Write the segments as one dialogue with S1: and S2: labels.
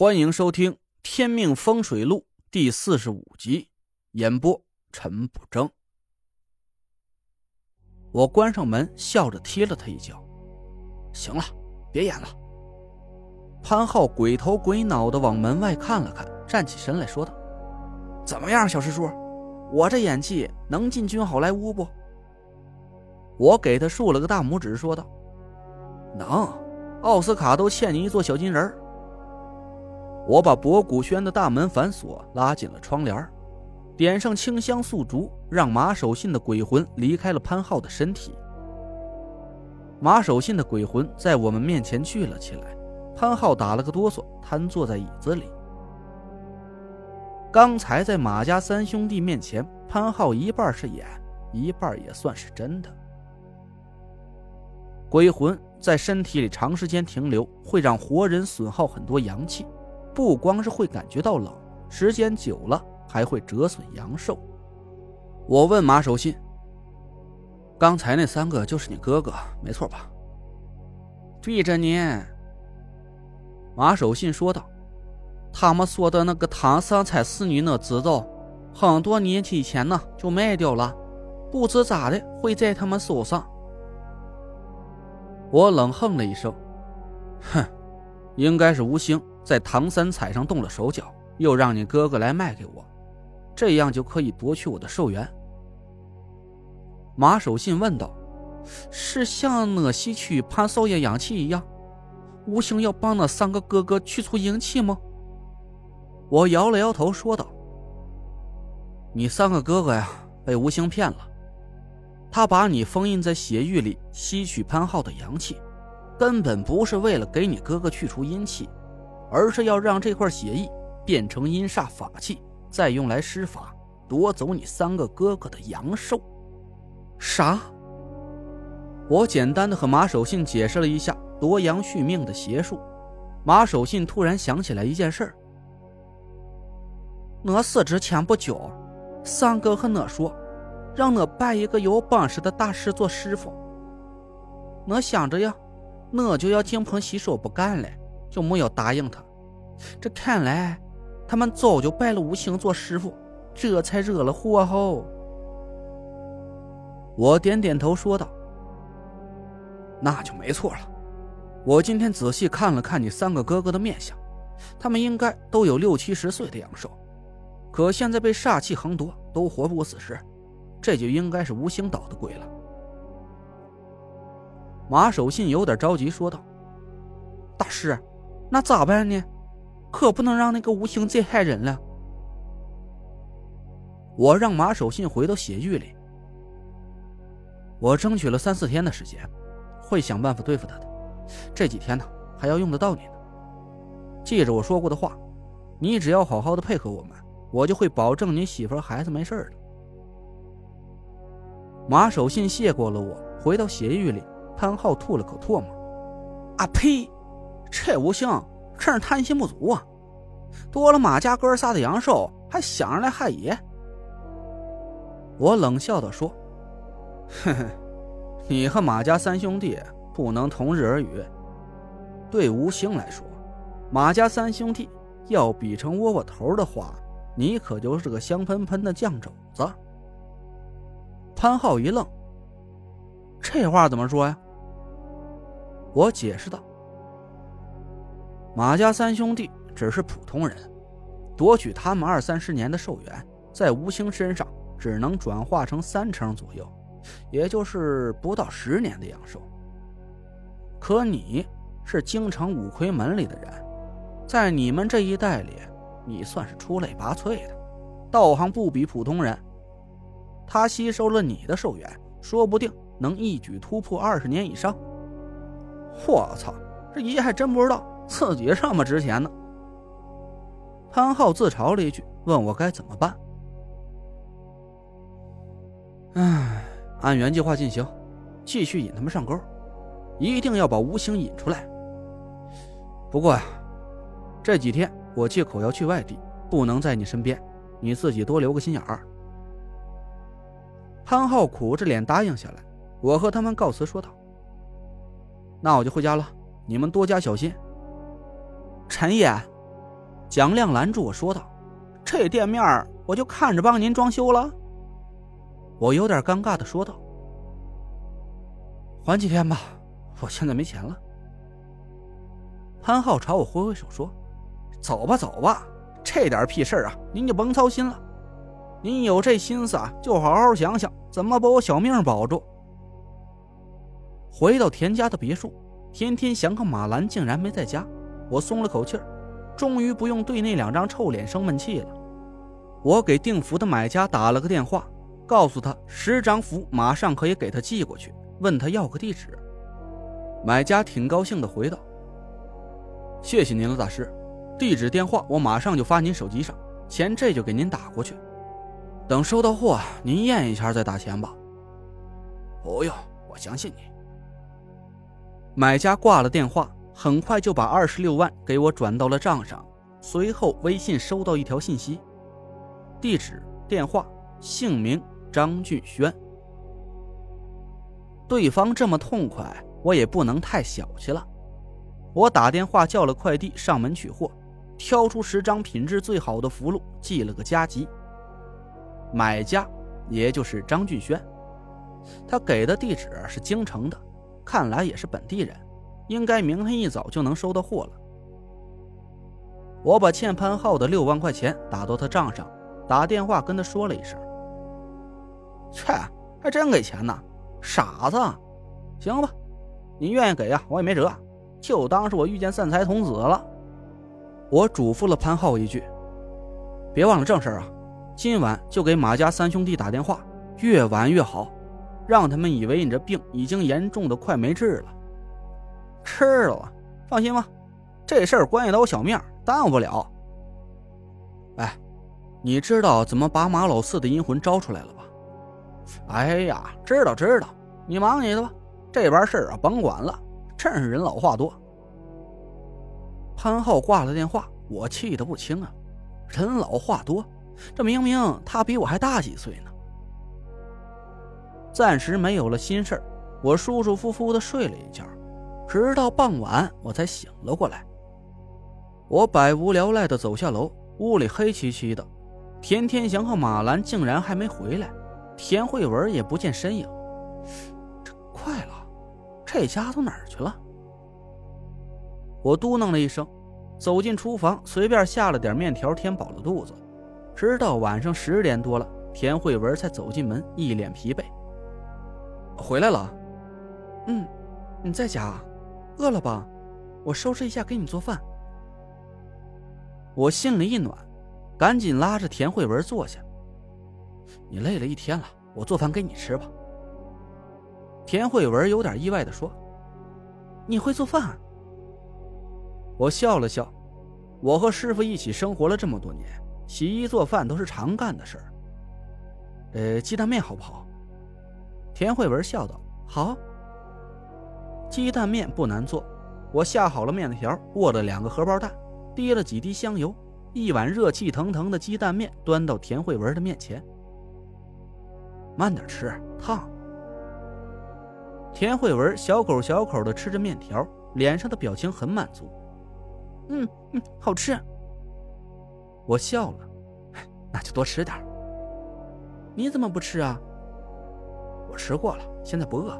S1: 欢迎收听《天命风水录》第四十五集，演播陈不争。我关上门，笑着踢了他一脚。行了，别演了。潘浩鬼头鬼脑的往门外看了看，站起身来说道：“怎么样，小师叔，我这演技能进军好莱坞不？”我给他竖了个大拇指，说道：“能，奥斯卡都欠你一座小金人儿。”我把博古轩的大门反锁，拉紧了窗帘，点上清香素烛，让马守信的鬼魂离开了潘浩的身体。马守信的鬼魂在我们面前聚了起来，潘浩打了个哆嗦，瘫坐在椅子里。刚才在马家三兄弟面前，潘浩一半是演，一半也算是真的。鬼魂在身体里长时间停留，会让活人损耗很多阳气。不光是会感觉到冷，时间久了还会折损阳寿。我问马守信：“刚才那三个就是你哥哥，没错吧？”
S2: 对着你。
S1: 马守信说道：“
S2: 他们说的那个唐三彩四女那制造，很多年以前呢就卖掉了，不知咋的会在他们手上。”
S1: 我冷哼了一声：“哼，应该是吴兴。”在唐三彩上动了手脚，又让你哥哥来卖给我，这样就可以夺取我的寿元。
S2: 马守信问道：“是像那吸取潘少爷阳气一样，无形要帮那三个哥哥去除阴气吗？”
S1: 我摇了摇头，说道：“你三个哥哥呀，被无形骗了，他把你封印在血域里，吸取潘浩的阳气，根本不是为了给你哥哥去除阴气。”而是要让这块血液变成阴煞法器，再用来施法夺走你三个哥哥的阳寿。
S2: 啥？
S1: 我简单的和马守信解释了一下夺阳续命的邪术。马守信突然想起来一件事
S2: 儿：我死之前不久，三哥和我说，让我拜一个有本事的大师做师傅。我想着呀，我就要金盆洗手不干了。就没有答应他，这看来他们早就拜了吴兴做师傅，这才惹了祸后。
S1: 我点点头说道：“那就没错了。我今天仔细看了看你三个哥哥的面相，他们应该都有六七十岁的阳寿，可现在被煞气横夺，都活不过死时，这就应该是吴兴捣的鬼了。”马守信有点着急说道：“
S2: 大师。”那咋办呢？可不能让那个吴兴再害人了。
S1: 我让马守信回到血域里，我争取了三四天的时间，会想办法对付他的。这几天呢，还要用得到你呢。记着我说过的话，你只要好好的配合我们，我就会保证你媳妇孩子没事的。马守信谢过了我，回到血域里，潘浩吐了口唾沫：“
S2: 啊呸！”这吴兴真是贪心不足啊！夺了马家哥仨的阳寿，还想着来害爷。
S1: 我冷笑的说：“哼哼，你和马家三兄弟不能同日而语。对吴兴来说，马家三兄弟要比成窝窝头的话，你可就是个香喷喷的酱肘子。”
S2: 潘浩一愣：“这话怎么说呀？”
S1: 我解释道。马家三兄弟只是普通人，夺取他们二三十年的寿元，在吴兴身上只能转化成三成左右，也就是不到十年的阳寿。可你是京城五魁门里的人，在你们这一代里，你算是出类拔萃的，道行不比普通人。他吸收了你的寿元，说不定能一举突破二十年以上。
S2: 我操，这爷还真不知道。自己这么值钱呢？
S1: 潘浩自嘲了一句，问我该怎么办。唉，按原计划进行，继续引他们上钩，一定要把吴兴引出来。不过呀，这几天我借口要去外地，不能在你身边，你自己多留个心眼儿。潘浩苦着脸答应下来，我和他们告辞说道：“那我就回家了，你们多加小心。”
S2: 陈爷，蒋亮拦住我说道：“这店面我就看着帮您装修了。”我有点尴尬的说道：“缓几天吧，我现在没钱了。”潘浩朝我挥挥手说：“走吧，走吧，这点屁事啊，您就甭操心了。您有这心思啊，就好好想想怎么把我小命保住。”回到田家的别墅，天天祥和马兰竟然没在家，我松了口气儿，终于不用对那两张臭脸生闷气了。我给订符的买家打了个电话，告诉他十张符马上可以给他寄过去，问他要个地址。买家挺高兴的回道。谢谢您了，大师。地址、电话我马上就发您手机上，钱这就给您打过去。等收到货，您验一下再打钱吧。
S1: 不用，我相信你。
S2: 买家挂了电话，很快就把二十六万给我转到了账上。随后微信收到一条信息：地址、电话、姓名张俊轩。对方这么痛快，我也不能太小气了。我打电话叫了快递上门取货，挑出十张品质最好的符箓，寄了个加急。买家也就是张俊轩，他给的地址是京城的，看来也是本地人，应该明天一早就能收到货了。我把欠潘浩的六万块钱打到他账上，打电话跟他说了一声：“切，还真给钱呢，傻子！行吧，你愿意给呀，我也没辙。”就当是我遇见散财童子了。我嘱咐了潘浩一句：“别忘了正事啊，今晚就给马家三兄弟打电话，越晚越好，让他们以为你这病已经严重的快没治了。”知道了，放心吧，这事儿关系到我小命，耽误不了。哎，你知道怎么把马老四的阴魂招出来了吧？哎呀，知道知道，你忙你的吧，这边事儿啊甭管了。真是人老话多。潘浩挂了电话，我气得不轻啊！人老话多，这明明他比我还大几岁呢。暂时没有了心事我舒舒服服的睡了一觉，直到傍晚我才醒了过来。我百无聊赖的走下楼，屋里黑漆漆的，田天祥和马兰竟然还没回来，田慧文也不见身影。这快了。这家都哪儿去了？我嘟囔了一声，走进厨房，随便下了点面条填饱了肚子。直到晚上十点多了，田慧文才走进门，一脸疲惫。回来了。嗯，你在家？饿了吧？我收拾一下给你做饭。我心里一暖，赶紧拉着田慧文坐下。你累了一天了，我做饭给你吃吧。田慧文有点意外的说：“你会做饭？”我笑了笑，我和师傅一起生活了这么多年，洗衣做饭都是常干的事儿。呃，鸡蛋面好不好？田慧文笑道：“好。”鸡蛋面不难做，我下好了面条，握了两个荷包蛋，滴了几滴香油，一碗热气腾腾的鸡蛋面端到田慧文的面前。慢点吃，烫。田慧文小口小口的吃着面条，脸上的表情很满足。嗯嗯，好吃。我笑了，那就多吃点。你怎么不吃啊？我吃过了，现在不饿。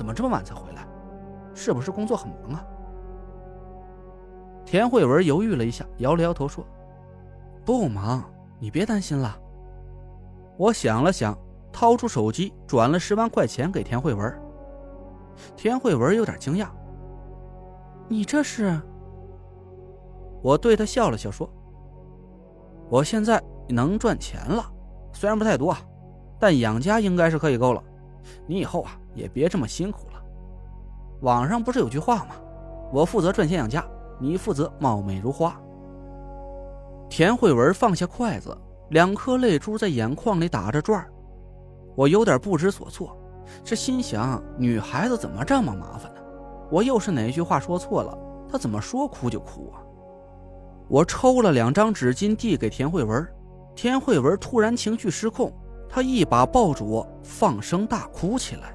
S2: 怎么这么晚才回来？是不是工作很忙啊？田慧文犹豫了一下，摇了摇头说：“不忙，你别担心了。”我想了想。掏出手机转了十万块钱给田慧文。田慧文有点惊讶：“你这是？”我对他笑了笑说：“我现在能赚钱了，虽然不太多，但养家应该是可以够了。你以后啊也别这么辛苦了。网上不是有句话吗？我负责赚钱养家，你负责貌美如花。”田慧文放下筷子，两颗泪珠在眼眶里打着转我有点不知所措，这心想：女孩子怎么这么麻烦呢？我又是哪句话说错了？她怎么说哭就哭啊？我抽了两张纸巾递给田慧文，田慧文突然情绪失控，她一把抱住我，放声大哭起来。